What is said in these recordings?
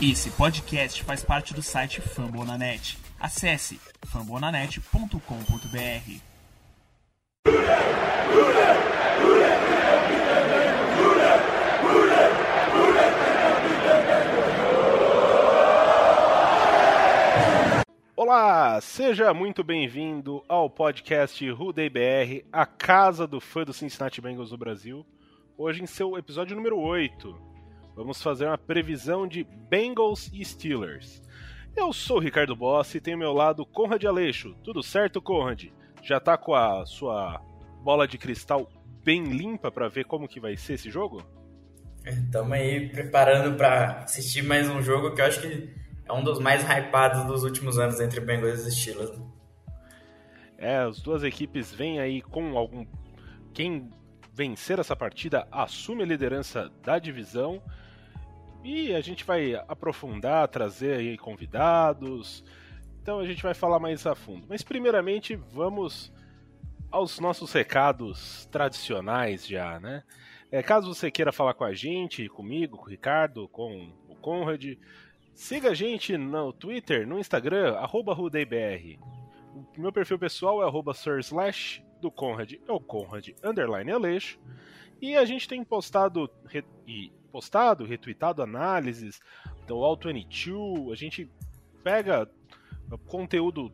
Esse podcast faz parte do site Fambonanet. Acesse fambonanet.com.br. Olá, seja muito bem-vindo ao podcast Rudei BR, a casa do fã do Cincinnati Bengals do Brasil. Hoje em seu episódio número 8. Vamos fazer uma previsão de Bengals e Steelers. Eu sou o Ricardo Boss e tenho ao meu lado Conrad Aleixo. Tudo certo, Conrad? Já tá com a sua bola de cristal bem limpa para ver como que vai ser esse jogo? Estamos aí preparando para assistir mais um jogo que eu acho que é um dos mais hypados dos últimos anos entre Bengals e Steelers. É, as duas equipes vêm aí com algum. Quem vencer essa partida assume a liderança da divisão e a gente vai aprofundar, trazer aí convidados. Então a gente vai falar mais a fundo. Mas primeiramente vamos aos nossos recados tradicionais já, né? É, caso você queira falar com a gente, comigo, com o Ricardo, com o Conrad, siga a gente no Twitter, no Instagram, arroba RudeiBR. O meu perfil pessoal é arroba Slash, do Conrad é o Conrad underline Aleixo. E a gente tem postado e postado, retweetado análises do All22, a gente pega conteúdo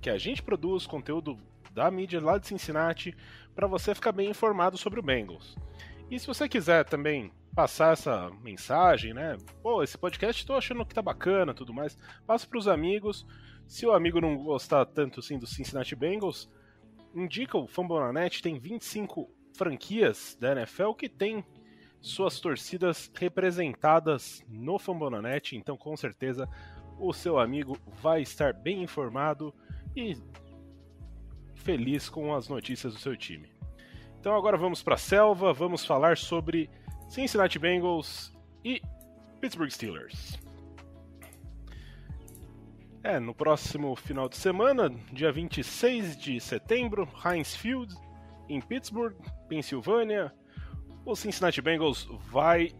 que a gente produz, conteúdo da mídia lá de Cincinnati, para você ficar bem informado sobre o Bengals. E se você quiser também passar essa mensagem, né? Pô, esse podcast estou achando que tá bacana, tudo mais. Passa para os amigos. Se o amigo não gostar tanto assim do Cincinnati Bengals, indica o Fambonanet, tem 25 franquias da NFL que tem suas torcidas representadas no Fambonanet, então com certeza o seu amigo vai estar bem informado e feliz com as notícias do seu time. Então agora vamos para a selva, vamos falar sobre Cincinnati Bengals e Pittsburgh Steelers. É, no próximo final de semana, dia 26 de setembro, Heinz Field, em Pittsburgh, Pensilvânia, o Cincinnati Bengals vai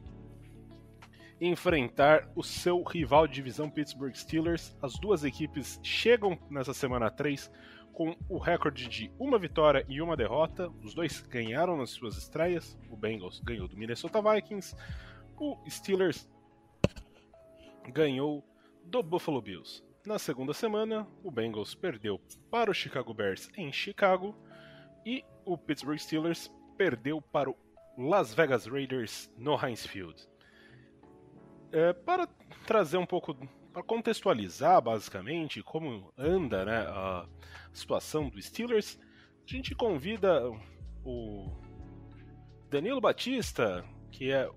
enfrentar o seu rival de divisão Pittsburgh Steelers. As duas equipes chegam nessa semana 3 com o recorde de uma vitória e uma derrota. Os dois ganharam nas suas estreias. O Bengals ganhou do Minnesota Vikings. O Steelers ganhou do Buffalo Bills. Na segunda semana, o Bengals perdeu para o Chicago Bears em Chicago e o Pittsburgh Steelers perdeu para o Las Vegas Raiders no Heinz Field. É, para trazer um pouco, para contextualizar basicamente como anda né, a situação do Steelers, a gente convida o Danilo Batista, que é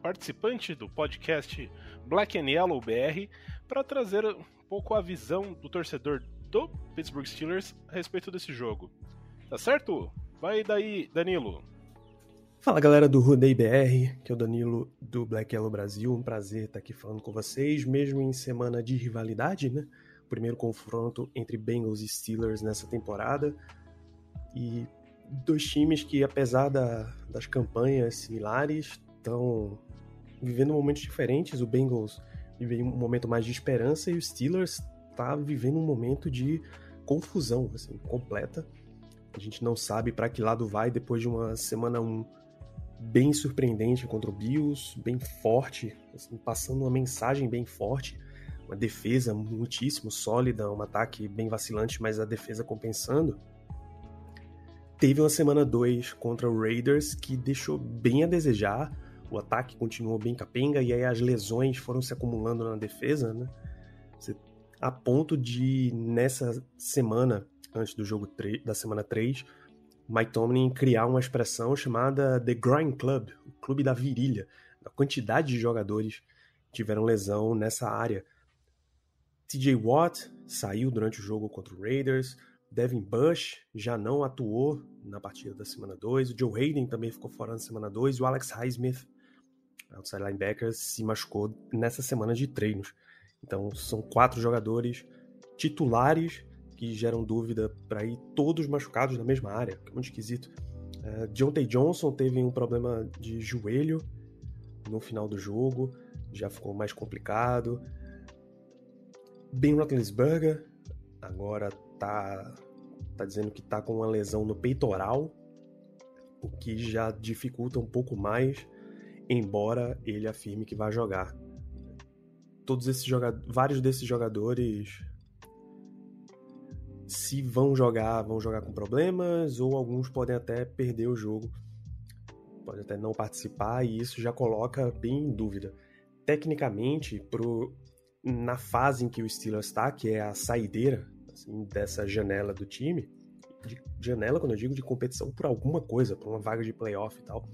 participante do podcast Black and Yellow BR, para trazer um pouco a visão do torcedor do Pittsburgh Steelers a respeito desse jogo. Tá certo? Vai daí, Danilo. Fala galera do Rudei BR, que é o Danilo do Black Yellow Brasil. Um prazer estar aqui falando com vocês, mesmo em semana de rivalidade, né? Primeiro confronto entre Bengals e Steelers nessa temporada. E dois times que, apesar da, das campanhas similares, estão vivendo momentos diferentes. O Bengals vive um momento mais de esperança e o Steelers está vivendo um momento de confusão, assim, completa. A gente não sabe para que lado vai depois de uma semana 1 bem surpreendente contra o Bills, bem forte, assim, passando uma mensagem bem forte, uma defesa muitíssimo sólida, um ataque bem vacilante, mas a defesa compensando. Teve uma semana 2 contra o Raiders que deixou bem a desejar, o ataque continuou bem capenga e aí as lesões foram se acumulando na defesa, né? A ponto de, nessa semana, antes do jogo da semana 3, Mike Tomlin criar uma expressão chamada The Grind Club, o clube da virilha. A quantidade de jogadores tiveram lesão nessa área. TJ Watt saiu durante o jogo contra o Raiders. Devin Bush já não atuou na partida da semana 2. O Joe Hayden também ficou fora na semana 2. E o Alex Highsmith, outside linebacker, se machucou nessa semana de treinos. Então são quatro jogadores titulares que geram dúvida para ir todos machucados na mesma área, que é muito esquisito. Uh, T. Johnson teve um problema de joelho no final do jogo. já ficou mais complicado. Ben Roethlisberger agora tá, tá dizendo que tá com uma lesão no peitoral, o que já dificulta um pouco mais, embora ele afirme que vai jogar. Todos esses jogadores, vários desses jogadores se vão jogar, vão jogar com problemas, ou alguns podem até perder o jogo, podem até não participar, e isso já coloca bem em dúvida. Tecnicamente, pro, na fase em que o Steelers está, que é a saideira assim, dessa janela do time, de janela quando eu digo de competição por alguma coisa, por uma vaga de playoff e tal,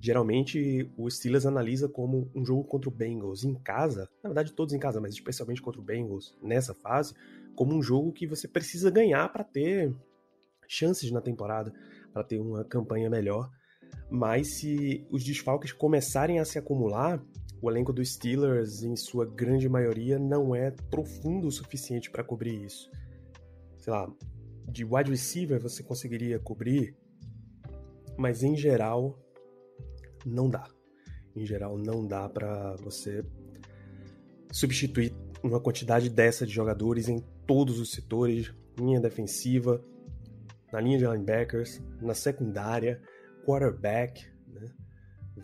geralmente o Steelers analisa como um jogo contra o Bengals em casa, na verdade todos em casa, mas especialmente contra o Bengals nessa fase, como um jogo que você precisa ganhar para ter chances na temporada, para ter uma campanha melhor. Mas se os desfalques começarem a se acumular, o elenco dos Steelers, em sua grande maioria, não é profundo o suficiente para cobrir isso. Sei lá, de wide receiver você conseguiria cobrir, mas em geral não dá. Em geral não dá para você substituir uma quantidade dessa de jogadores em todos os setores, linha defensiva, na linha de linebackers, na secundária, quarterback, né?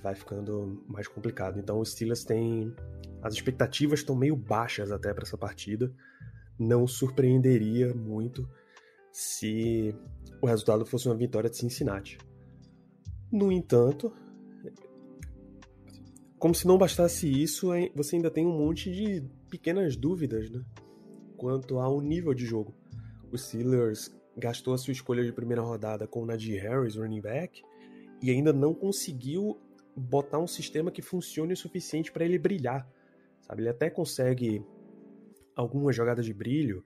vai ficando mais complicado. Então o Steelers tem as expectativas estão meio baixas até para essa partida. Não surpreenderia muito se o resultado fosse uma vitória de Cincinnati. No entanto, como se não bastasse isso, você ainda tem um monte de pequenas dúvidas, né? Quanto ao nível de jogo. O Steelers gastou a sua escolha de primeira rodada com o Najee Harris, running back, e ainda não conseguiu botar um sistema que funcione o suficiente para ele brilhar. Sabe? Ele até consegue algumas jogadas de brilho,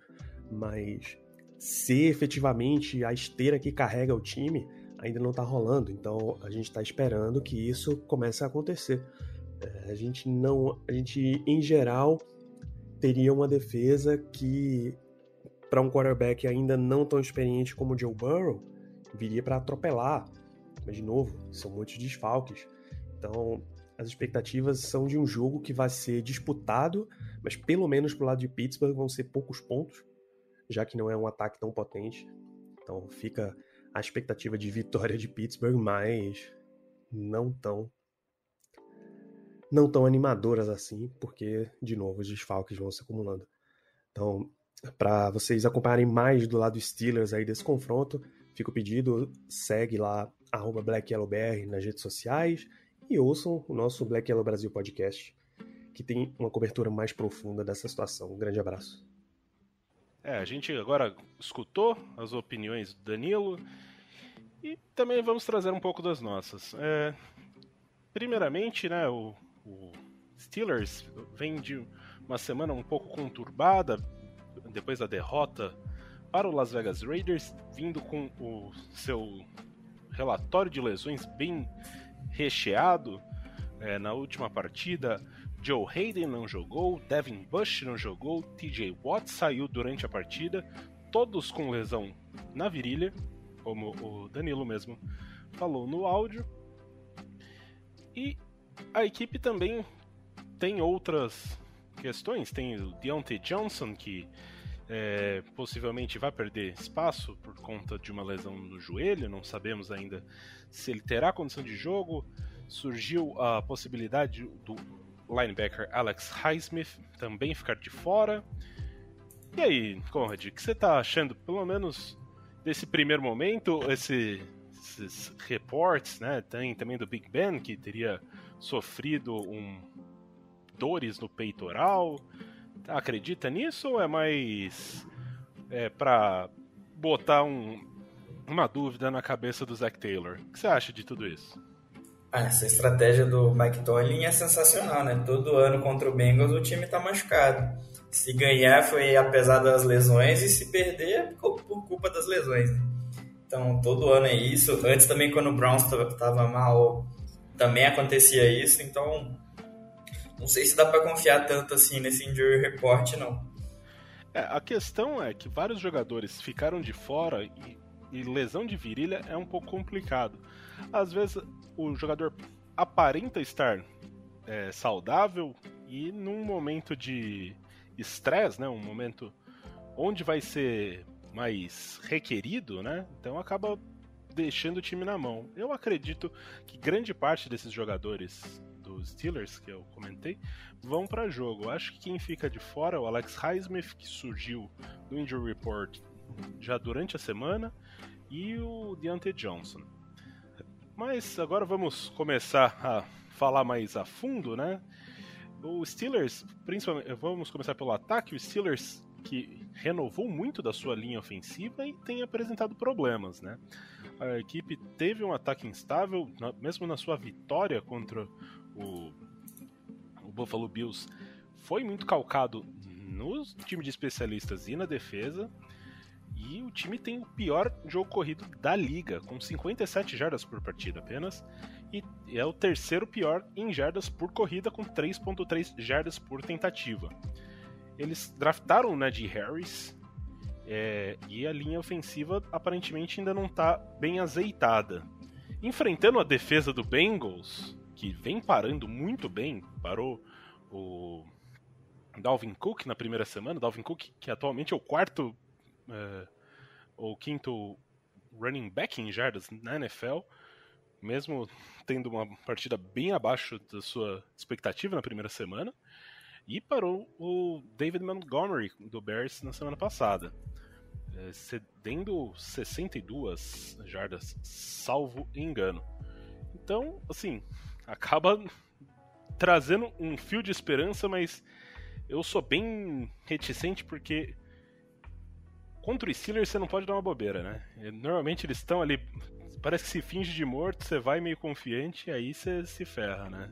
mas ser efetivamente a esteira que carrega o time ainda não está rolando. Então a gente está esperando que isso comece a acontecer. É, a gente não, a gente em geral teria uma defesa que para um quarterback ainda não tão experiente como o Joe Burrow viria para atropelar. Mas de novo, são muitos desfalques. Então, as expectativas são de um jogo que vai ser disputado, mas pelo menos pro lado de Pittsburgh vão ser poucos pontos, já que não é um ataque tão potente. Então fica a expectativa de vitória de Pittsburgh, mas não tão não tão animadoras assim, porque, de novo, os desfalques vão se acumulando. Então, para vocês acompanharem mais do lado Steelers aí desse confronto, fica o pedido, segue lá, BlackYellowBR nas redes sociais e ouçam o nosso Black Yellow Brasil Podcast, que tem uma cobertura mais profunda dessa situação. Um grande abraço. É, a gente agora escutou as opiniões do Danilo e também vamos trazer um pouco das nossas. É, primeiramente, né, o o Steelers vem de uma semana um pouco conturbada depois da derrota para o Las Vegas Raiders, vindo com o seu relatório de lesões bem recheado. É, na última partida, Joe Hayden não jogou, Devin Bush não jogou, TJ Watt saiu durante a partida, todos com lesão na virilha, como o Danilo mesmo falou no áudio. E a equipe também tem outras questões. Tem o Deontay Johnson, que é, possivelmente vai perder espaço por conta de uma lesão no joelho. Não sabemos ainda se ele terá condição de jogo. Surgiu a possibilidade do linebacker Alex Highsmith também ficar de fora. E aí, Conrad, o que você está achando, pelo menos desse primeiro momento, esse, esses reportes, né? Tem também do Big Ben, que teria sofrido um dores no peitoral. Acredita nisso ou é mais é, para botar um, uma dúvida na cabeça do Zac Taylor? O que você acha de tudo isso? Ah, essa estratégia do Mike Tomlin é sensacional, né? Todo ano contra o Bengals o time tá machucado. Se ganhar foi apesar das lesões e se perder é por culpa das lesões. Né? Então todo ano é isso. Antes também quando o Browns tava mal também acontecia isso, então não sei se dá para confiar tanto assim nesse injury report, não. É, a questão é que vários jogadores ficaram de fora e, e lesão de virilha é um pouco complicado. Às vezes o jogador aparenta estar é, saudável e num momento de estresse, né? Um momento onde vai ser mais requerido, né? Então acaba deixando o time na mão. Eu acredito que grande parte desses jogadores dos Steelers que eu comentei vão para jogo. Acho que quem fica de fora é o Alex Highsmith, que surgiu no Injury Report já durante a semana, e o Deontay Johnson. Mas agora vamos começar a falar mais a fundo, né? O Steelers, principalmente, vamos começar pelo ataque. O Steelers que renovou muito da sua linha ofensiva e tem apresentado problemas, né? A equipe teve um ataque instável, mesmo na sua vitória contra o, o Buffalo Bills, foi muito calcado no time de especialistas e na defesa. E o time tem o pior jogo corrido da liga, com 57 jardas por partida apenas. E é o terceiro pior em jardas por corrida, com 3,3 jardas por tentativa. Eles draftaram o Najee Harris, é, e a linha ofensiva aparentemente ainda não está bem azeitada. Enfrentando a defesa do Bengals, que vem parando muito bem, parou o Dalvin Cook na primeira semana. Dalvin Cook, que atualmente é o quarto é, ou quinto running back em jardas na NFL, mesmo tendo uma partida bem abaixo da sua expectativa na primeira semana. E parou o David Montgomery do Bears na semana passada, é, cedendo 62 jardas, salvo engano. Então, assim, acaba trazendo um fio de esperança, mas eu sou bem reticente porque contra o Steelers você não pode dar uma bobeira, né? Normalmente eles estão ali, parece que se finge de morto, você vai meio confiante e aí você se ferra, né?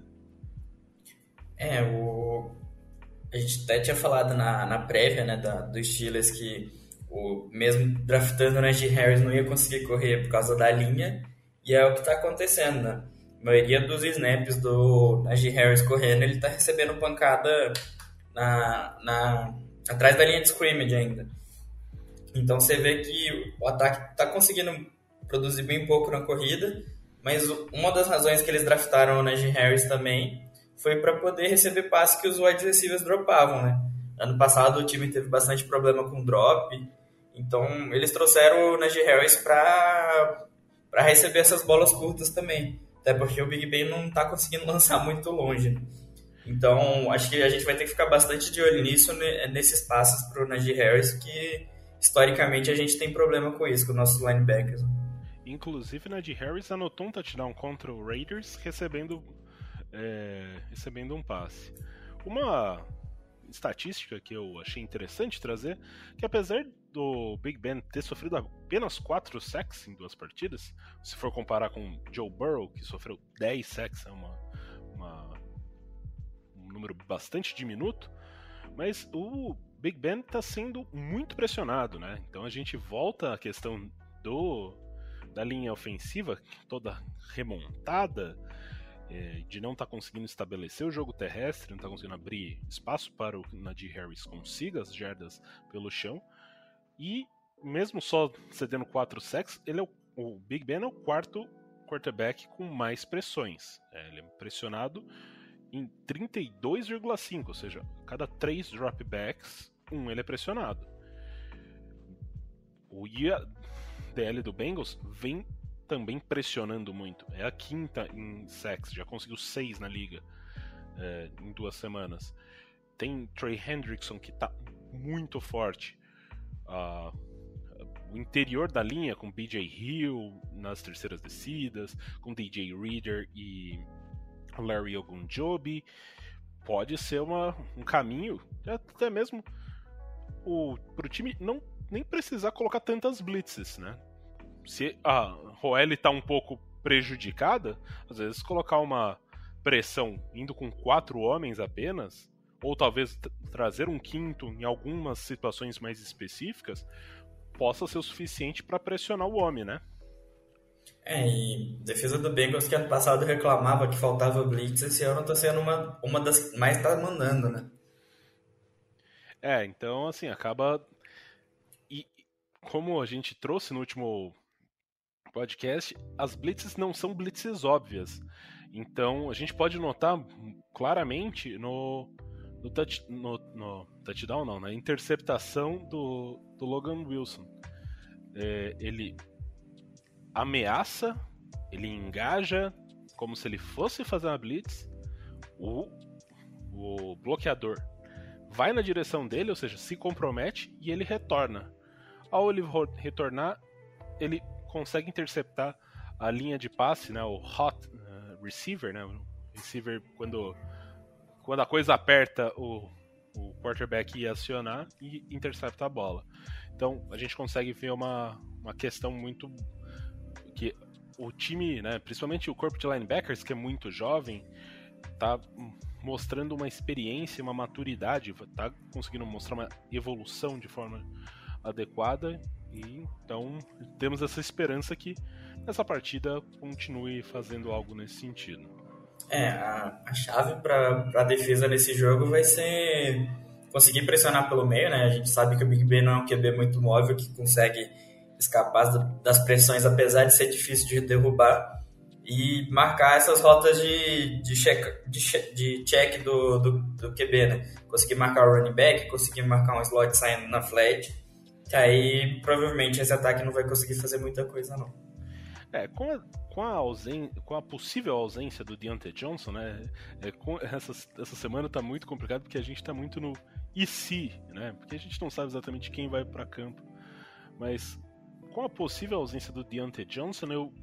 É, o a gente até tinha falado na, na prévia né, da, do Steelers que o, mesmo draftando o Najee Harris não ia conseguir correr por causa da linha, e é o que está acontecendo, né? A maioria dos snaps do Najee Harris correndo, ele está recebendo pancada na, na, atrás da linha de scrimmage ainda. Então você vê que o ataque está conseguindo produzir bem pouco na corrida, mas uma das razões que eles draftaram o Najee Harris também foi para poder receber passe que os wide receivers dropavam, né? Ano passado o time teve bastante problema com drop, então eles trouxeram o Najee Harris para para receber essas bolas curtas também, até porque o Big Ben não está conseguindo lançar muito longe. Então acho que a gente vai ter que ficar bastante de olho nisso né, nesses passes para o Najee Harris, que historicamente a gente tem problema com isso com nossos linebackers. Inclusive, Najee Harris anotou um touchdown contra o Raiders, recebendo é, recebendo um passe. Uma estatística que eu achei interessante trazer, que apesar do Big Ben ter sofrido apenas 4 sacks em duas partidas, se for comparar com Joe Burrow, que sofreu 10 sacks, é uma, uma, um número bastante diminuto, mas o Big Ben está sendo muito pressionado, né? Então a gente volta à questão do da linha ofensiva toda remontada, é, de não estar tá conseguindo estabelecer o jogo terrestre, não estar tá conseguindo abrir espaço para o Najee Harris consiga as jardas pelo chão. E mesmo só cedendo 4 sacks, ele é o, o, Big Ben é o quarto quarterback com mais pressões. É, ele é pressionado em 32,5, ou seja, cada 3 dropbacks, um ele é pressionado. O IADL do Bengals vem também pressionando muito. É a quinta em sacks, já conseguiu seis na liga é, em duas semanas. Tem Trey Hendrickson que está muito forte. Uh, o interior da linha com BJ Hill nas terceiras descidas, com DJ Reader e Larry Ogunjobi. Pode ser uma, um caminho, até mesmo para o time não nem precisar colocar tantas blitzes, né? Se a Roel está um pouco prejudicada, às vezes colocar uma pressão indo com quatro homens apenas, ou talvez trazer um quinto em algumas situações mais específicas, possa ser o suficiente para pressionar o homem, né? É, e defesa do Bengals que ano passado reclamava que faltava blitz, esse ano está sendo uma, uma das que mais está mandando, né? É, então assim, acaba. E como a gente trouxe no último podcast, as blitzes não são blitzes óbvias. Então a gente pode notar claramente no, no, touch, no, no touchdown, não, na interceptação do, do Logan Wilson. É, ele ameaça, ele engaja como se ele fosse fazer uma blitz, o, o bloqueador vai na direção dele, ou seja, se compromete e ele retorna. Ao ele retornar, ele consegue interceptar a linha de passe, né, o hot uh, receiver, né, o receiver quando quando a coisa aperta o, o quarterback ia acionar e intercepta a bola. Então a gente consegue ver uma, uma questão muito que o time, né, principalmente o corpo de linebackers que é muito jovem, tá mostrando uma experiência, uma maturidade, tá conseguindo mostrar uma evolução de forma adequada e então temos essa esperança que essa partida continue fazendo algo nesse sentido. É, a, a chave para a defesa nesse jogo vai ser conseguir pressionar pelo meio, né? A gente sabe que o Big Ben não é um QB muito móvel que consegue escapar das pressões, apesar de ser difícil de derrubar, e marcar essas rotas de, de, check, de, de check do, do, do QB, né? Conseguir marcar o running back, conseguir marcar um slot saindo na flat, aí provavelmente esse ataque não vai conseguir fazer muita coisa, não. É, com a, com a, ausen com a possível ausência do Deontay Johnson, né? É, com essa, essa semana tá muito complicado porque a gente tá muito no e se, né? Porque a gente não sabe exatamente quem vai para campo. Mas com a possível ausência do Deontay Johnson, eu,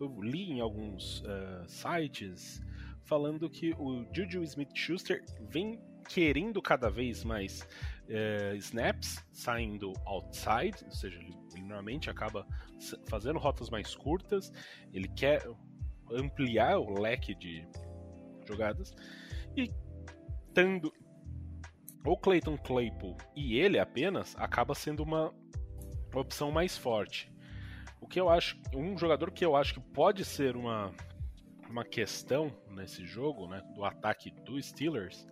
eu li em alguns uh, sites falando que o Juju Smith-Schuster vem querendo cada vez mais uh, snaps saindo outside, ou seja, ele, ele normalmente acaba fazendo rotas mais curtas, ele quer ampliar o leque de jogadas e tendo o Clayton Claypool e ele apenas acaba sendo uma opção mais forte. O que eu acho, um jogador que eu acho que pode ser uma, uma questão nesse jogo, né, do ataque do Steelers,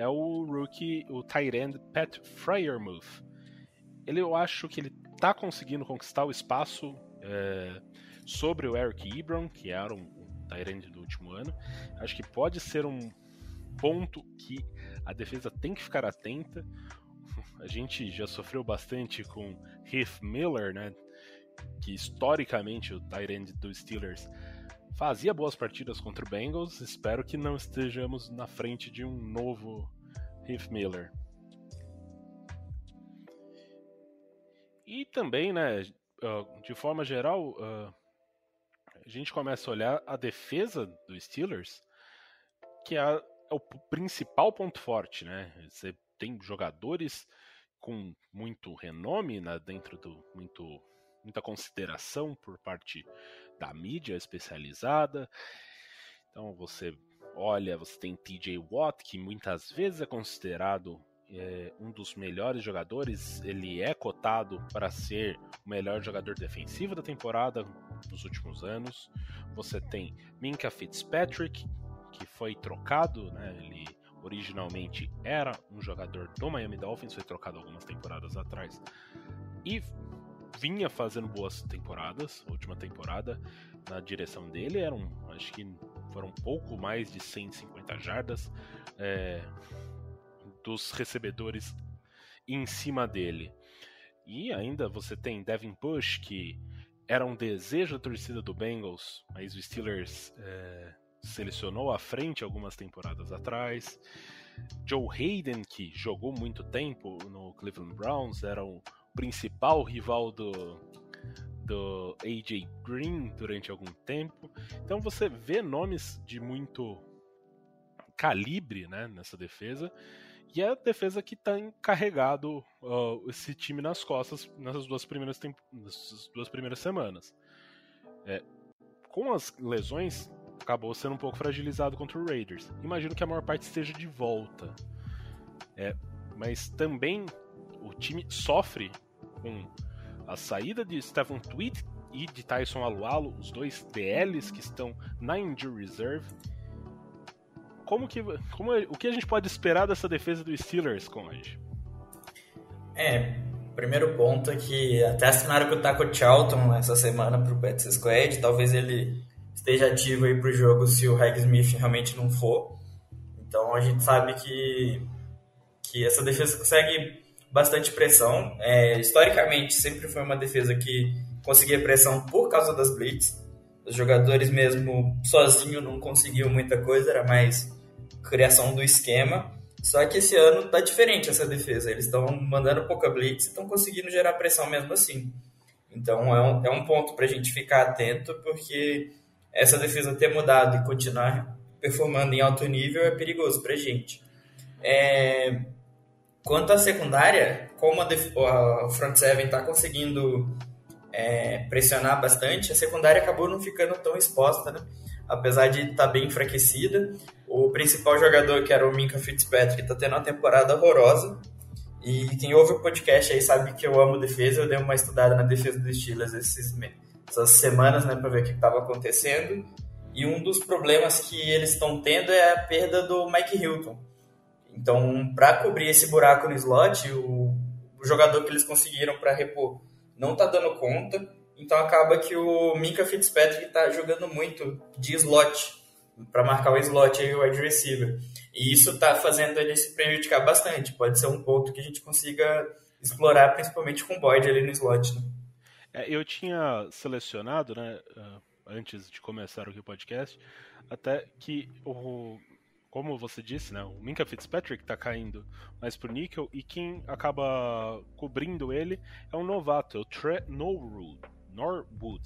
é o rookie, o tight end Pat Fryermuth. Ele eu acho que ele tá conseguindo conquistar o espaço é, sobre o Eric Ebron, que era um, um tight end do último ano. Acho que pode ser um ponto que a defesa tem que ficar atenta. A gente já sofreu bastante com Heath Miller, né? Que historicamente o Tyrant dos Steelers fazia boas partidas contra o Bengals. Espero que não estejamos na frente de um novo Heath Miller. E também, né, de forma geral, a gente começa a olhar a defesa dos Steelers, que é, é o principal ponto forte, né? Você tem jogadores com muito renome né, dentro do muito muita consideração por parte da mídia especializada. Então você olha, você tem TJ Watt, que muitas vezes é considerado é, um dos melhores jogadores, ele é cotado para ser o melhor jogador defensivo da temporada nos últimos anos. Você tem Minka Fitzpatrick, que foi trocado, né, ele originalmente era um jogador do Miami Dolphins, foi trocado algumas temporadas atrás e vinha fazendo boas temporadas. A última temporada na direção dele eram, acho que foram um pouco mais de 150 jardas é, dos recebedores em cima dele. E ainda você tem Devin Bush, que era um desejo da torcida do Bengals, mas o Steelers é, selecionou à frente algumas temporadas atrás. Joe Hayden, que jogou muito tempo no Cleveland Browns, era o principal rival do, do AJ Green durante algum tempo. Então você vê nomes de muito calibre né, nessa defesa. E é a defesa que está encarregado uh, esse time nas costas nessas duas primeiras, nessas duas primeiras semanas. É, com as lesões, acabou sendo um pouco fragilizado contra o Raiders. Imagino que a maior parte esteja de volta. É, mas também o time sofre com a saída de Stephen Tweed e de Tyson Alualo, os dois DLs que estão na injury reserve. Como que, como, o que a gente pode esperar dessa defesa do Steelers, Conrad? É, primeiro ponto é que até assinaram com o Taco Charlton essa semana pro Pets Squad, talvez ele esteja ativo aí para o jogo se o Reg Smith realmente não for. Então a gente sabe que, que essa defesa consegue bastante pressão. É, historicamente, sempre foi uma defesa que conseguia pressão por causa das blitz. Os jogadores mesmo sozinho não conseguiam muita coisa, era mais criação do esquema. Só que esse ano tá diferente essa defesa. Eles estão mandando pouca blitz e estão conseguindo gerar pressão mesmo assim. Então é um, é um ponto para a gente ficar atento, porque essa defesa ter mudado e continuar performando em alto nível é perigoso para a gente. É... Quanto à secundária, como a, def... a front seven está conseguindo é, pressionar bastante, a secundária acabou não ficando tão exposta, né? apesar de estar tá bem enfraquecida. O principal jogador, que era o Minka Fitzpatrick, está tendo uma temporada horrorosa. E quem ouve o podcast aí sabe que eu amo defesa. Eu dei uma estudada na defesa dos Steelers esses, essas semanas, né, para ver o que estava acontecendo. E um dos problemas que eles estão tendo é a perda do Mike Hilton. Então, para cobrir esse buraco no slot, o, o jogador que eles conseguiram para repor não está dando conta. Então acaba que o Minka Fitzpatrick está jogando muito de slot para marcar o slot aí o wide receiver. E isso está fazendo ele se prejudicar bastante. Pode ser um ponto que a gente consiga explorar, principalmente com o Boyd ali no slot. Né? É, eu tinha selecionado, né, ah, antes de começar o podcast, até que o como você disse, né, o Minka Fitzpatrick está caindo mais pro níquel e quem acaba cobrindo ele é um novato, é o Tre Norwood. Norwood.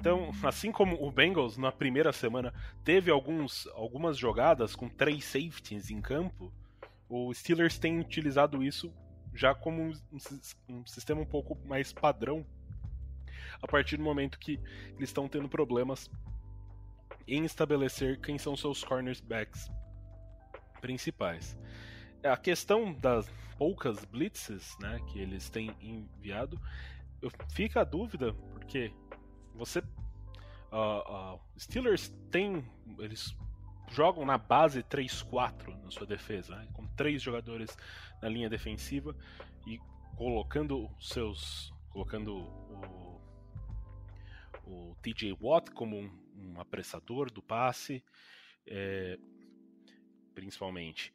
Então, assim como o Bengals na primeira semana teve alguns, algumas jogadas com três safeties em campo, o Steelers tem utilizado isso já como um, um sistema um pouco mais padrão a partir do momento que eles estão tendo problemas em estabelecer quem são seus cornerbacks principais. A questão das poucas blitzes né, que eles têm enviado, fica a dúvida, porque você. Uh, uh, Steelers tem. Eles jogam na base 3-4 na sua defesa, né? com três jogadores na linha defensiva e colocando seus. colocando o, o TJ Watt como um, um apressador do passe, é, principalmente.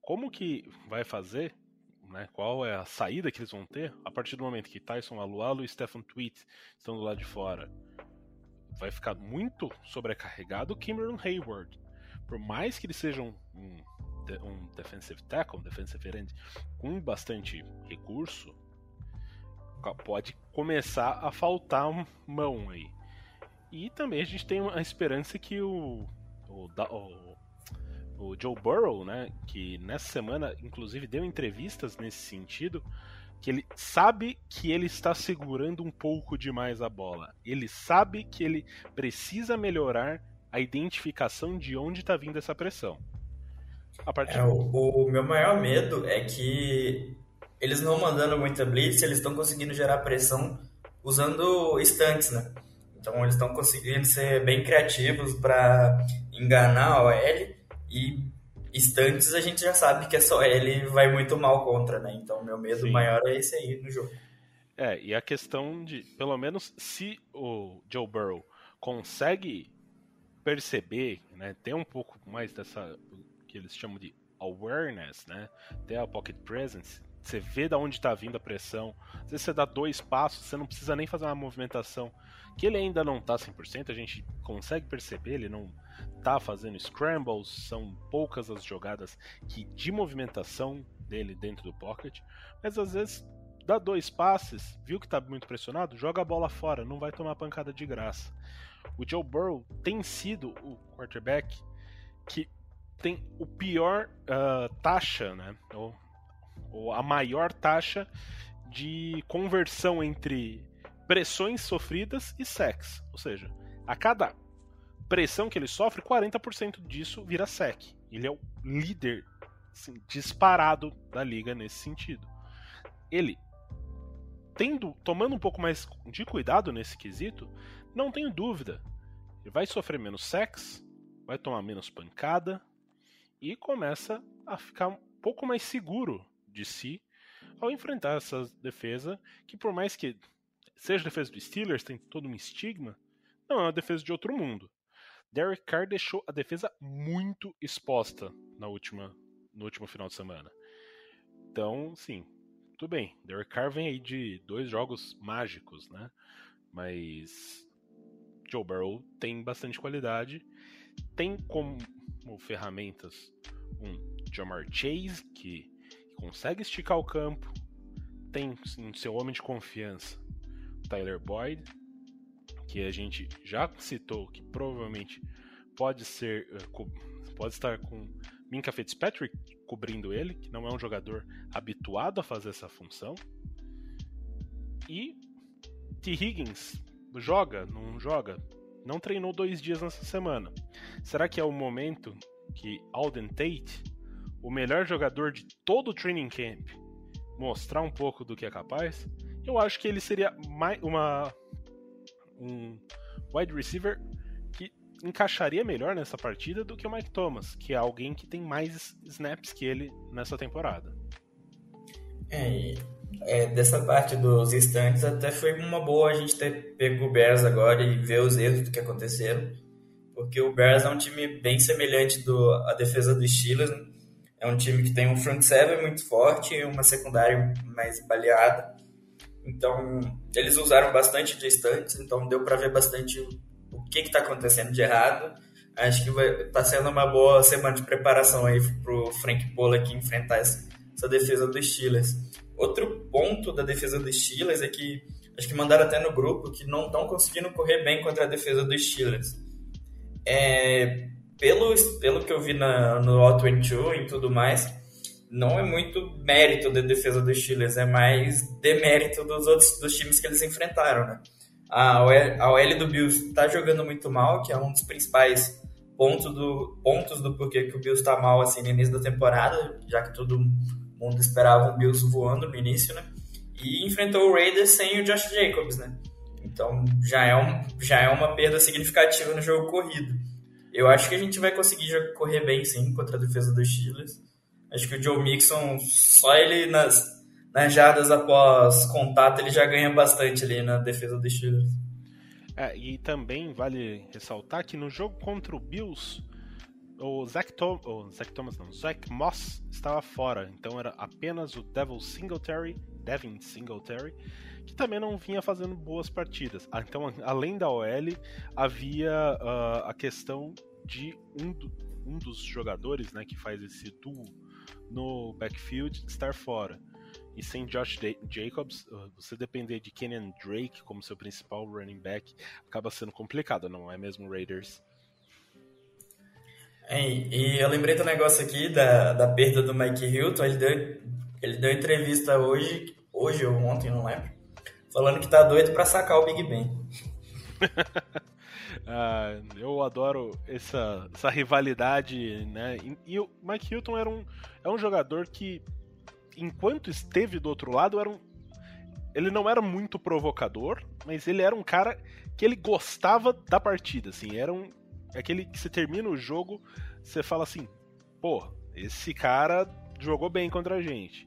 Como que vai fazer né, qual é a saída que eles vão ter a partir do momento que Tyson Alualo e Stephen Tweet estão do lado de fora. Vai ficar muito sobrecarregado o Cameron Hayward. Por mais que eles sejam um, um defensive tackle, um defensive end com bastante recurso, pode começar a faltar mão aí. E também a gente tem a esperança que o, o, o o Joe Burrow, né, que nessa semana inclusive deu entrevistas nesse sentido, que ele sabe que ele está segurando um pouco demais a bola. Ele sabe que ele precisa melhorar a identificação de onde está vindo essa pressão. Partir... É, o, o, meu maior medo é que eles não mandando muita blitz, eles estão conseguindo gerar pressão usando estantes, né? Então eles estão conseguindo ser bem criativos para enganar a OL e estantes a gente já sabe que a só ele vai muito mal contra, né? Então meu medo Sim. maior é esse aí no jogo. É, e a questão de, pelo menos se o Joe Burrow consegue perceber, né, ter um pouco mais dessa que eles chamam de awareness, né, ter a pocket presence, você vê da onde está vindo a pressão. Às vezes você dá dois passos, você não precisa nem fazer uma movimentação. Que ele ainda não está 100%, a gente consegue perceber, ele não tá fazendo scrambles, são poucas as jogadas que de movimentação dele dentro do pocket, mas às vezes dá dois passes, viu que tá muito pressionado, joga a bola fora, não vai tomar pancada de graça. O Joe Burrow tem sido o quarterback que tem o pior uh, taxa, né? Ou, ou a maior taxa de conversão entre pressões sofridas e sacks. Ou seja, a cada pressão que ele sofre, 40% disso vira sec. Ele é o líder assim, disparado da liga nesse sentido. Ele tendo, tomando um pouco mais de cuidado nesse quesito, não tenho dúvida. Ele vai sofrer menos sex, vai tomar menos pancada e começa a ficar um pouco mais seguro de si ao enfrentar essa defesa que por mais que seja defesa do Steelers tem todo um estigma, não é uma defesa de outro mundo. Derek Carr deixou a defesa muito exposta na última, no último final de semana. Então, sim, tudo bem. Derek Carr vem aí de dois jogos mágicos, né? Mas Joe Burrow tem bastante qualidade, tem como ferramentas um Jamar Chase que consegue esticar o campo, tem no seu homem de confiança Tyler Boyd, que a gente já citou que provavelmente pode ser eh, pode estar com Minka Fitzpatrick cobrindo ele, que não é um jogador habituado a fazer essa função. E T. Higgins joga, não joga? Não treinou dois dias nessa semana. Será que é o momento que Alden Tate, o melhor jogador de todo o training camp, mostrar um pouco do que é capaz? Eu acho que ele seria mais uma um wide receiver encaixaria melhor nessa partida do que o Mike Thomas, que é alguém que tem mais snaps que ele nessa temporada. É, é, dessa parte dos estantes até foi uma boa a gente ter pego o Bears agora e ver os erros que aconteceram, porque o Bears é um time bem semelhante do, à defesa dos Steelers, né? é um time que tem um front seven muito forte e uma secundária mais baleada, então eles usaram bastante de estantes, então deu para ver bastante o que está acontecendo de errado. Acho que está sendo uma boa semana de preparação aí para o Frank Pollack enfrentar essa, essa defesa dos Steelers. Outro ponto da defesa dos Steelers é que acho que mandaram até no grupo que não estão conseguindo correr bem contra a defesa dos Steelers. É, pelo, pelo que eu vi na, no All 22 e tudo mais, não é muito mérito da defesa dos Steelers, é mais demérito dos outros dos times que eles enfrentaram, né? A OL, do Bills está jogando muito mal, que é um dos principais pontos do, pontos do porquê que o Bills está mal assim, no início da temporada, já que todo mundo esperava um Bills voando no início, né? E enfrentou o Raiders sem o Josh Jacobs, né? Então já é, um, já é uma perda significativa no jogo corrido. Eu acho que a gente vai conseguir correr bem sim contra a defesa dos Steelers. Acho que o Joe Mixon, só ele nas nas jardas após contato, ele já ganha bastante ali na defesa do Steelers. É, e também vale ressaltar que no jogo contra o Bills, o Zach, Tom, o Zach Thomas não, Zach Moss estava fora, então era apenas o Devil Singletary, Devin Singletary, que também não vinha fazendo boas partidas. Ah, então, além da OL, havia uh, a questão de um, do, um dos jogadores né, que faz esse duo no backfield estar fora. E sem Josh Jacobs, uh, você depender de Kenyan Drake como seu principal running back acaba sendo complicado, não é mesmo, Raiders? É, e eu lembrei do negócio aqui da, da perda do Mike Hilton. Ele deu, ele deu entrevista hoje, hoje ou ontem, não lembro, falando que tá doido para sacar o Big Ben. ah, eu adoro essa, essa rivalidade, né? E, e o Mike Hilton era um, é um jogador que enquanto esteve do outro lado, era um, ele não era muito provocador, mas ele era um cara que ele gostava da partida, assim, era um aquele que você termina o jogo, você fala assim, pô, esse cara jogou bem contra a gente.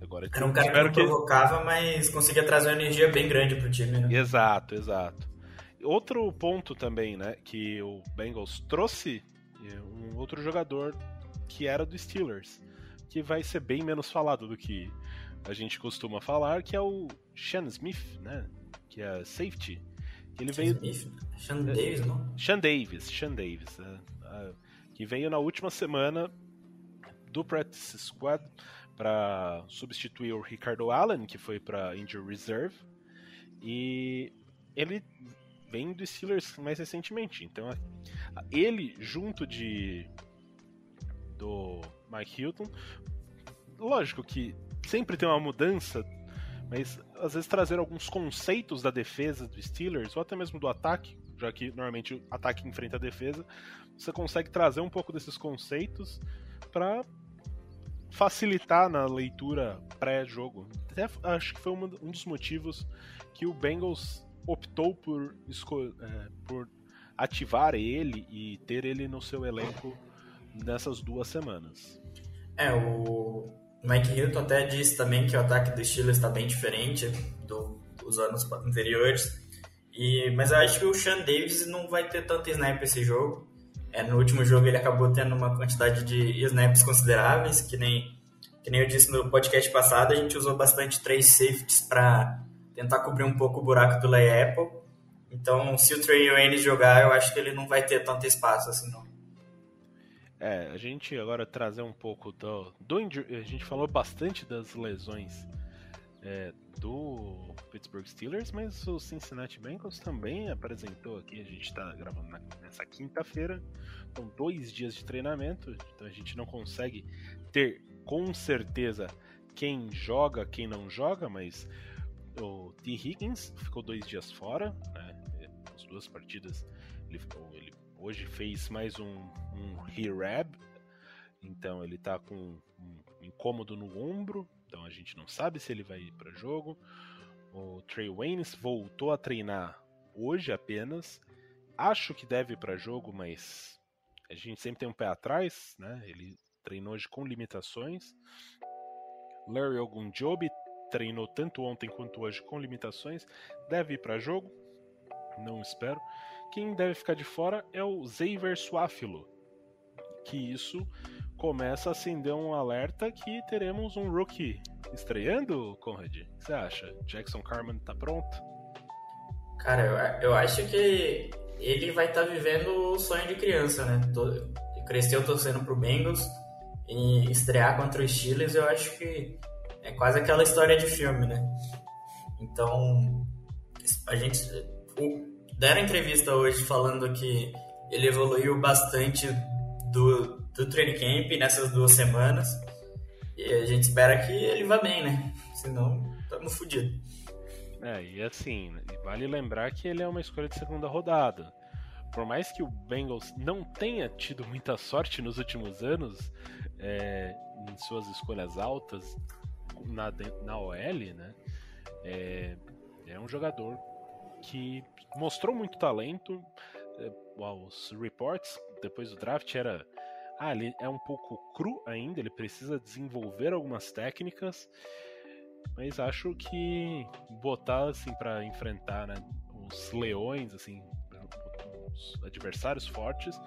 Agora, era um cara que não que... provocava, mas conseguia trazer uma energia bem grande pro time, né? Exato, exato. Outro ponto também, né, que o Bengals trouxe é, um outro jogador que era do Steelers, que vai ser bem menos falado do que a gente costuma falar, que é o Sean Smith, né? Que é safety. Ele Sean veio. Smith? Sean Davis, não? Sean Davis, Sean Davis. É, que veio na última semana do Practice Squad para substituir o Ricardo Allen, que foi para Injury Reserve. E ele vem do Steelers mais recentemente. Então, ele junto de do Mike Hilton. Lógico que sempre tem uma mudança, mas às vezes trazer alguns conceitos da defesa do Steelers, ou até mesmo do ataque, já que normalmente o ataque enfrenta a defesa, você consegue trazer um pouco desses conceitos para facilitar na leitura pré-jogo. Acho que foi um dos motivos que o Bengals optou por, é, por ativar ele e ter ele no seu elenco nessas duas semanas. É, o Mike Hilton até disse também que o ataque do Steelers está bem diferente do, dos anos anteriores. E, mas eu acho que o Sean Davis não vai ter tanto snap esse jogo. É, no último jogo ele acabou tendo uma quantidade de snaps consideráveis, que nem, que nem eu disse no podcast passado, a gente usou bastante três safeties para tentar cobrir um pouco o buraco do Lay Apple. Então, se o Trey Wayne jogar, eu acho que ele não vai ter tanto espaço assim, não. É, a gente agora trazer um pouco do, do a gente falou bastante das lesões é, do Pittsburgh Steelers, mas o Cincinnati Bengals também apresentou aqui. A gente está gravando nessa quinta-feira, com dois dias de treinamento, então a gente não consegue ter com certeza quem joga, quem não joga, mas o T. Higgins ficou dois dias fora, né? As duas partidas ele, ele hoje fez mais um, um rehab, então ele tá com um incômodo no ombro, então a gente não sabe se ele vai ir para jogo. O Trey Waynes voltou a treinar hoje apenas. Acho que deve ir para jogo, mas a gente sempre tem um pé atrás, né? Ele treinou hoje com limitações. Larry Ogunjobi treinou tanto ontem quanto hoje com limitações, deve ir para jogo. Não espero. Quem deve ficar de fora é o Xavier Swafilo, que isso começa a acender um alerta que teremos um rookie estreando, Conrad? O que você acha? Jackson Carman tá pronto? Cara, eu, eu acho que ele vai estar tá vivendo o sonho de criança, né? cresceu torcendo pro Bengals e estrear contra os Steelers, eu acho que é quase aquela história de filme, né? Então, a gente deram entrevista hoje falando que ele evoluiu bastante do, do training camp nessas duas semanas. E a gente espera que ele vá bem, né? Senão, estamos fodidos. É, e assim, vale lembrar que ele é uma escolha de segunda rodada. Por mais que o Bengals não tenha tido muita sorte nos últimos anos é, em suas escolhas altas na, na OL, né? É, é um jogador que mostrou muito talento. É, os reports depois do draft era ah, ele é um pouco cru ainda, ele precisa desenvolver algumas técnicas, mas acho que botar assim para enfrentar né, os leões, assim, os adversários fortes,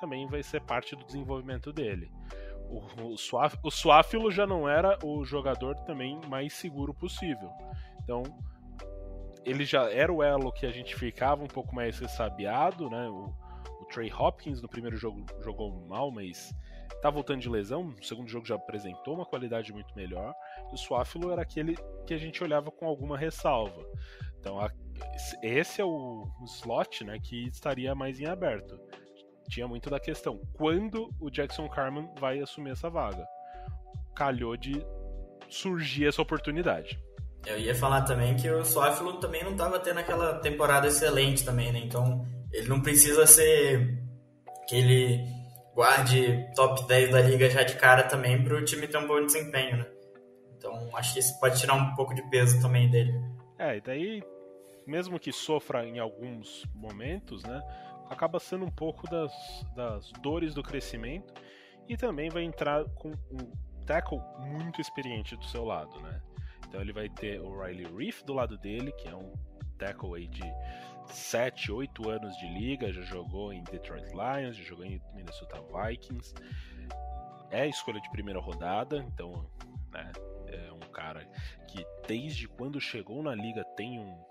também vai ser parte do desenvolvimento dele. O, o, o Suáfilo já não era o jogador também mais seguro possível. Então, ele já era o elo que a gente ficava um pouco mais ressabiado, né? O, o Trey Hopkins no primeiro jogo jogou mal, mas tá voltando de lesão. No segundo jogo já apresentou uma qualidade muito melhor. E o Swafilo era aquele que a gente olhava com alguma ressalva. Então, a, esse é o, o slot né, que estaria mais em aberto. Tinha muito da questão: quando o Jackson Carman vai assumir essa vaga? Calhou de surgir essa oportunidade. Eu ia falar também que o Swafilo também não estava tendo aquela temporada excelente também, né? Então ele não precisa ser aquele guarde top 10 da liga já de cara também para o time ter um bom desempenho, né? Então acho que isso pode tirar um pouco de peso também dele. É, e daí, mesmo que sofra em alguns momentos, né? Acaba sendo um pouco das, das dores do crescimento e também vai entrar com um tackle muito experiente do seu lado, né? Então ele vai ter o Riley Reef do lado dele, que é um tackle aí de 7, 8 anos de liga, já jogou em Detroit Lions, já jogou em Minnesota Vikings. É escolha de primeira rodada, então né, é um cara que desde quando chegou na liga tem um,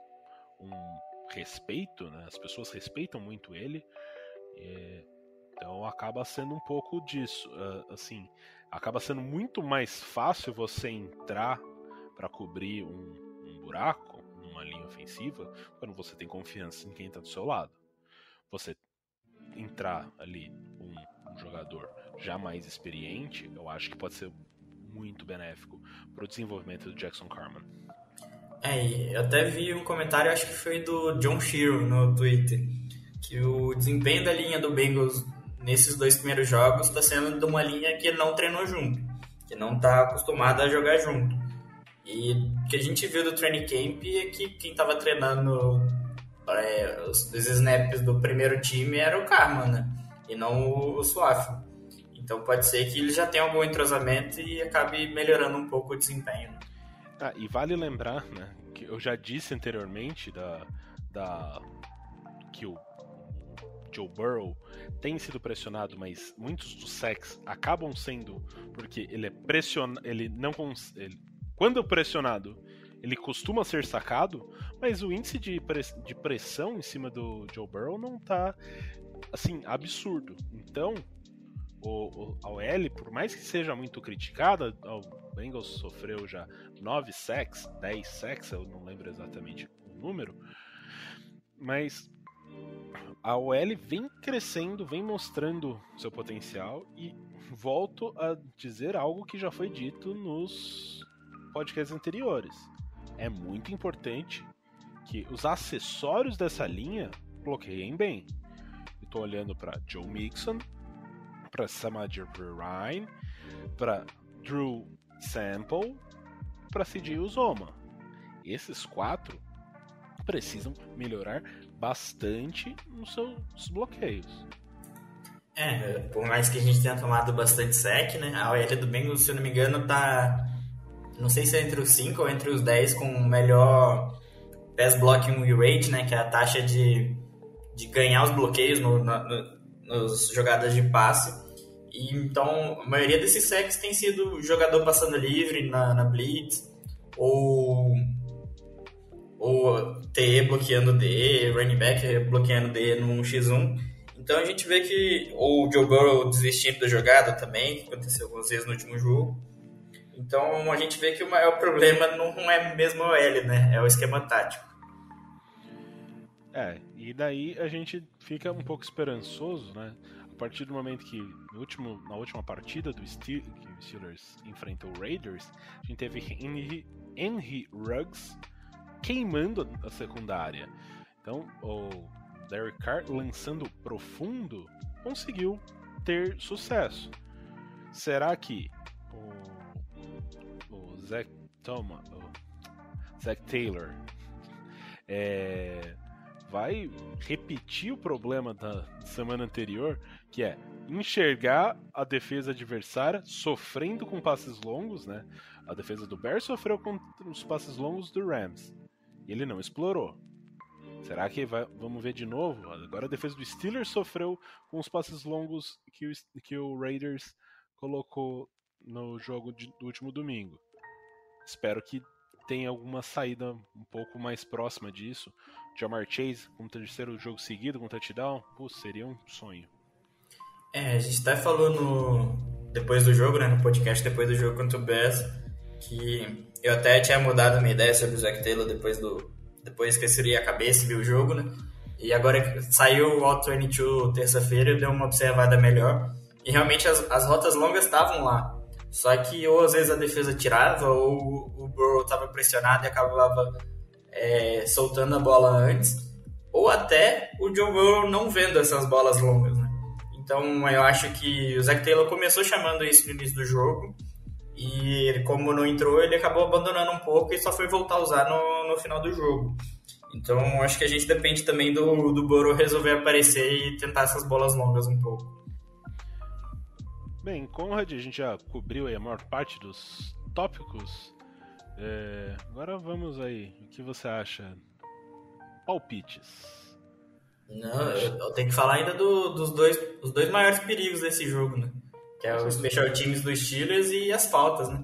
um respeito, né, as pessoas respeitam muito ele. É, então acaba sendo um pouco disso, uh, assim, acaba sendo muito mais fácil você entrar para cobrir um, um, buraco numa linha ofensiva quando você tem confiança em quem está do seu lado. Você entrar ali um, um jogador já mais experiente, eu acho que pode ser muito benéfico para o desenvolvimento do Jackson Carman. É, eu até vi um comentário, acho que foi do John Shiro no Twitter, que o desempenho da linha do Bengals nesses dois primeiros jogos está sendo de uma linha que não treinou junto, que não está acostumada a jogar junto. E o que a gente viu do training camp é que quem estava treinando é, os, os, snaps do primeiro time era o Karma, né? E não o, o Suaf. Então pode ser que ele já tenha algum entrosamento e acabe melhorando um pouco o desempenho. Ah, e vale lembrar, né, que eu já disse anteriormente da, da que o Joe Burrow tem sido pressionado, mas muitos dos sacks acabam sendo porque ele é pressionado, ele não ele... quando pressionado, ele costuma ser sacado, mas o índice de, press... de pressão em cima do Joe Burrow não tá assim absurdo. Então, o, o, a OL, por mais que seja muito criticada, o Bengals sofreu já 9 sacks, 10 sacks, eu não lembro exatamente o número, mas a OL vem crescendo, vem mostrando seu potencial e volto a dizer algo que já foi dito nos podcasts anteriores. É muito importante que os acessórios dessa linha bloqueiem bem. Estou olhando para Joe Mixon, para Samaje Ryan, para Drew Sample, para CJ Uzoma. Esses quatro precisam melhorar bastante nos seus bloqueios. É, por mais que a gente tenha tomado bastante sec, né? A OL do Bengals, se eu não me engano, tá. Não sei se é entre os 5 ou entre os 10 com o melhor pass blocking rate, né? Que é a taxa de, de ganhar os bloqueios no, no, no, nos jogadas de passe. Então, a maioria desses secs tem sido jogador passando livre na, na blitz ou ou TE bloqueando D, running back bloqueando D no 1x1. Então a gente vê que o Joe Burrow desistindo da jogada também, que aconteceu algumas vezes no último jogo. Então a gente vê que o maior problema não é mesmo o L, né? É o esquema tático. É, e daí a gente fica um pouco esperançoso, né? A partir do momento que último, na última partida do Steel, que o Steelers enfrentou o Raiders, a gente teve Henry, Henry Ruggs queimando a secundária. Então, o Derek Carr lançando profundo conseguiu ter sucesso. Será que o, o Zach Thomas, o Zach Taylor é, vai repetir o problema da semana anterior, que é enxergar a defesa adversária sofrendo com passes longos, né? A defesa do Bears sofreu com os passes longos do Rams ele não explorou. Será que vai, vamos ver de novo? Agora a defesa do Steelers sofreu com os passes longos que o, que o Raiders colocou no jogo de, do último domingo. Espero que tenha alguma saída um pouco mais próxima disso. Jamar Chase com o terceiro jogo seguido com touchdown, pô, seria um sonho. É, a gente até falou no depois do jogo, né, no podcast depois do jogo contra o Bears, que eu até tinha mudado minha ideia sobre o Zac Taylor depois do depois que a cabeça e vi o jogo, né? E agora saiu o Auto 22 terça-feira, eu dei uma observada melhor. E realmente as, as rotas longas estavam lá. Só que ou às vezes a defesa tirava, ou o Burrow estava pressionado e acabava é, soltando a bola antes. Ou até o Joe Burrow não vendo essas bolas longas, né? Então eu acho que o Zac Taylor começou chamando isso no início do jogo. E ele, como não entrou, ele acabou abandonando um pouco e só foi voltar a usar no, no final do jogo. Então acho que a gente depende também do, do Boro resolver aparecer e tentar essas bolas longas um pouco. Bem, Conrad, a gente já cobriu a maior parte dos tópicos. É, agora vamos aí. O que você acha? Palpites. Não, eu tenho que falar ainda do, dos dois, os dois maiores perigos desse jogo, né? Que é os special teams dos Steelers e as faltas, né?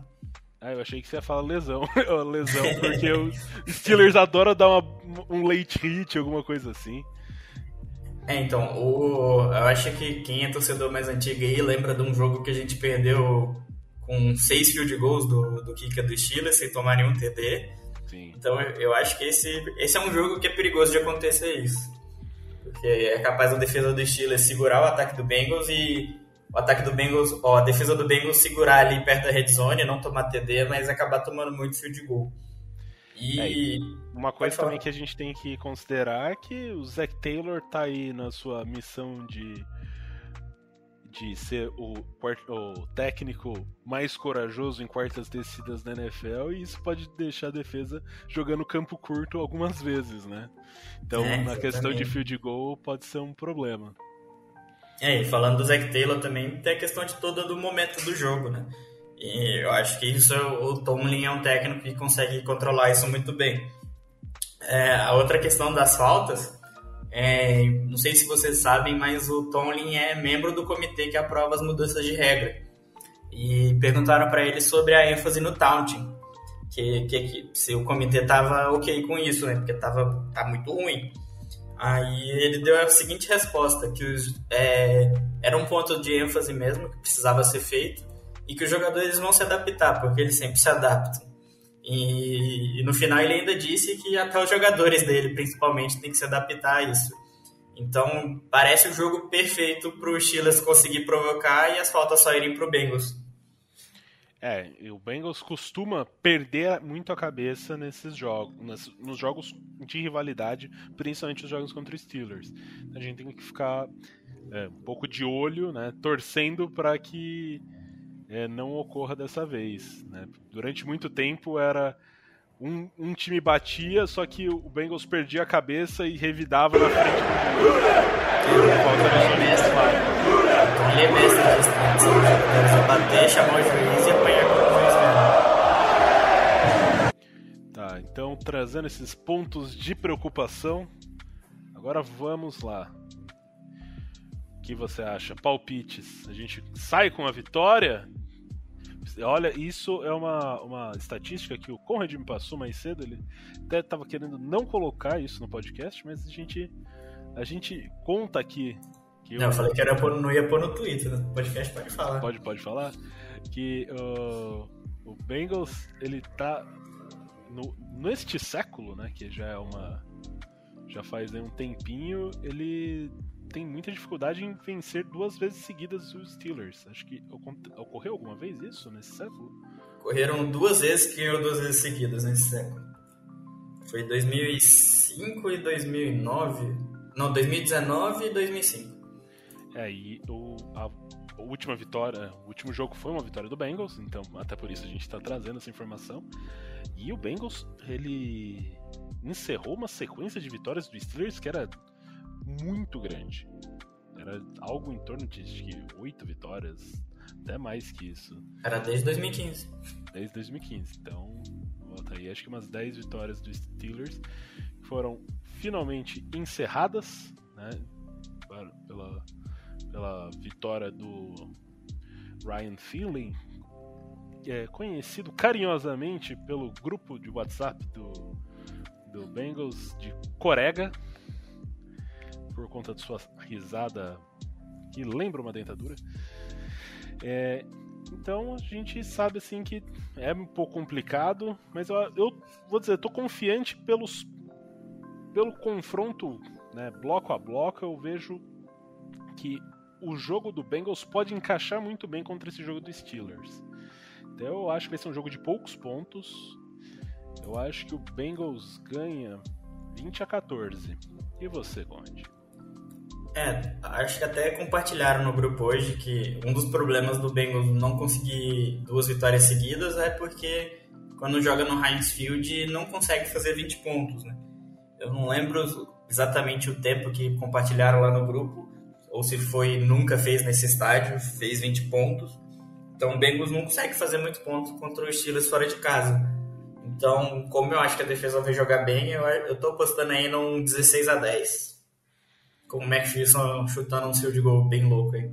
Ah, eu achei que você ia falar lesão. lesão, porque os Steelers adoram dar uma, um late hit, alguma coisa assim. É, então, o, eu acho que quem é torcedor mais antigo aí lembra de um jogo que a gente perdeu com seis field goals do, do kicker do Steelers sem tomar nenhum TD. Sim. Então eu, acho que esse, esse é um jogo que é perigoso de acontecer isso. Porque é capaz a defesa do Steelers segurar o ataque do Bengals e o ataque do Bengals, ó, a defesa do Bengals segurar ali perto da red zone, não tomar TD, mas acabar tomando muito field goal. E é, uma coisa também que a gente tem que considerar é que o Zach Taylor tá aí na sua missão de de ser o, o técnico mais corajoso em quartas descidas da NFL e isso pode deixar a defesa jogando campo curto algumas vezes, né? Então, é, na questão de field goal pode ser um problema. É, e falando do Zac Taylor também, tem a questão de toda do momento do jogo, né? E eu acho que isso o Tomlin é um técnico que consegue controlar isso muito bem. É, a outra questão das faltas, é, não sei se vocês sabem, mas o Tomlin é membro do comitê que aprova as mudanças de regra. E perguntaram para ele sobre a ênfase no taunting, que, que, que, se o comitê tava ok com isso, né? Porque tava tá muito ruim. Aí ele deu a seguinte resposta, que os, é, era um ponto de ênfase mesmo, que precisava ser feito, e que os jogadores vão se adaptar, porque eles sempre se adaptam. E, e, no final ele ainda disse que até os jogadores dele, principalmente, tem que se adaptar a isso. Então parece o jogo perfeito para o Steelers conseguir provocar e as faltas só irem para o Bengals. É, o Bengals costuma perder muito a cabeça nesses jogos, nos jogos de rivalidade, principalmente os jogos contra os Steelers. A gente tem que ficar é, um pouco de olho, né, torcendo para que é, não ocorra dessa vez. Né? Durante muito tempo era um, um, time batia, só que o Bengals perdia a cabeça e revidava na frente do. Ele é mestre bater, chamar o juiz e apanhar juiz. Tá, então trazendo esses pontos de preocupação, agora vamos lá. Que você acha? Palpites. A gente sai com a vitória Olha, isso é uma, uma estatística que o Conrad me passou mais cedo. Ele até estava querendo não colocar isso no podcast, mas a gente, a gente conta aqui. Que não, eu falei que era pôr, não ia pôr no Twitter, no podcast pode falar. Pode, pode falar. Que uh, o Bengals, ele tá no, neste século, né, que já é uma já faz um tempinho, ele tem muita dificuldade em vencer duas vezes seguidas os Steelers. Acho que ocorreu alguma vez isso nesse século? Correram duas vezes que ganhou duas vezes seguidas nesse século. Foi 2005 e 2009. Não, 2019 e 2005. É, e o, a, a última vitória, o último jogo foi uma vitória do Bengals, então até por isso a gente está trazendo essa informação. E o Bengals, ele encerrou uma sequência de vitórias do Steelers que era muito grande. Era algo em torno de oito vitórias, até mais que isso. Era desde 2015. Desde 2015. Então, volta aí, acho que umas 10 vitórias do Steelers foram finalmente encerradas, né? Pela, pela vitória do Ryan Thielen, é conhecido carinhosamente pelo grupo de WhatsApp do, do Bengals de Corega, por conta de sua risada que lembra uma dentadura. É, então a gente sabe assim que é um pouco complicado, mas eu, eu vou dizer, estou confiante pelos pelo confronto, né, bloco a bloco, eu vejo que o jogo do Bengals pode encaixar muito bem contra esse jogo do Steelers. Então eu acho que vai ser um jogo de poucos pontos. Eu acho que o Bengals ganha 20 a 14. E você, Conde? É, acho que até compartilharam no grupo hoje que um dos problemas do Bengals não conseguir duas vitórias seguidas é porque quando joga no Heinz Field não consegue fazer 20 pontos, né? Eu não lembro exatamente o tempo que compartilharam lá no grupo, ou se foi nunca fez nesse estádio, fez 20 pontos. Então o Bengals não consegue fazer muitos pontos contra os Steelers fora de casa. Então, como eu acho que a defesa vai jogar bem, eu, eu tô apostando aí num 16 a 10 com o McPherson chutando um field goal bem louco aí.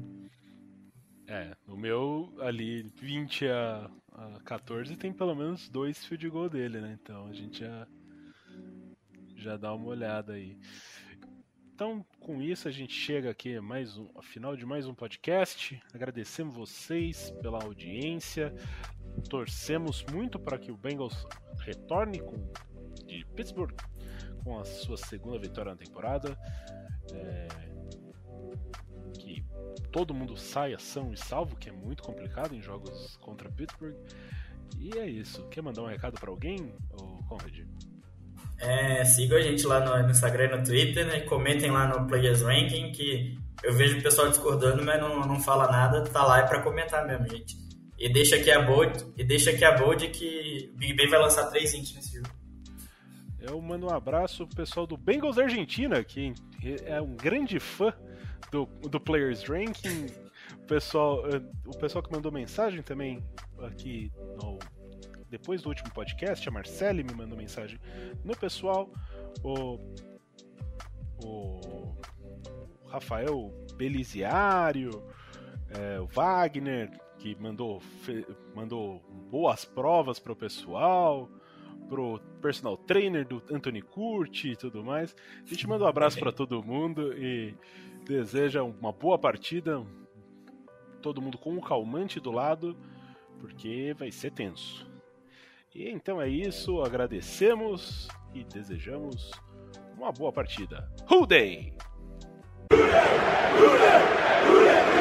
É, o meu ali 20 a, a 14 tem pelo menos dois field goal dele, né? Então a gente já, já dá uma olhada aí. Então, com isso, a gente chega aqui mais um, ao final de mais um podcast. Agradecemos vocês pela audiência. Torcemos muito para que o Bengals retorne com, de Pittsburgh com a sua segunda vitória na temporada é, que todo mundo saia são e salvo, que é muito complicado em jogos contra Pittsburgh. E é isso. Quer mandar um recado para alguém, ou Conrad? É, sigam a gente lá no, Instagram e no Twitter, né? Comentem lá no Players Ranking, que eu vejo o pessoal discordando, mas não, não fala nada, tá lá é pra comentar mesmo, gente. E deixa aqui a bold, e deixa aqui a bold que o Big Ben vai lançar três int nesse jogo. Eu mando um abraço pro pessoal do Bengals Argentina, que é um grande fã do, do Players Ranking. O pessoal, eh, o pessoal que mandou mensagem também aqui no, depois do último podcast, a Marcele me mandou mensagem no pessoal, o, o Rafael Beliziário, é, o Wagner, que mandou, mandou boas provas para o pessoal, pro personal trainer do Anthony Curti e tudo mais. A gente manda um abraço para todo mundo e deseja uma boa partida, todo mundo com um calmante do lado, porque vai ser tenso. E então é isso, agradecemos e desejamos uma boa partida. Who Day! Who Day! Who Day!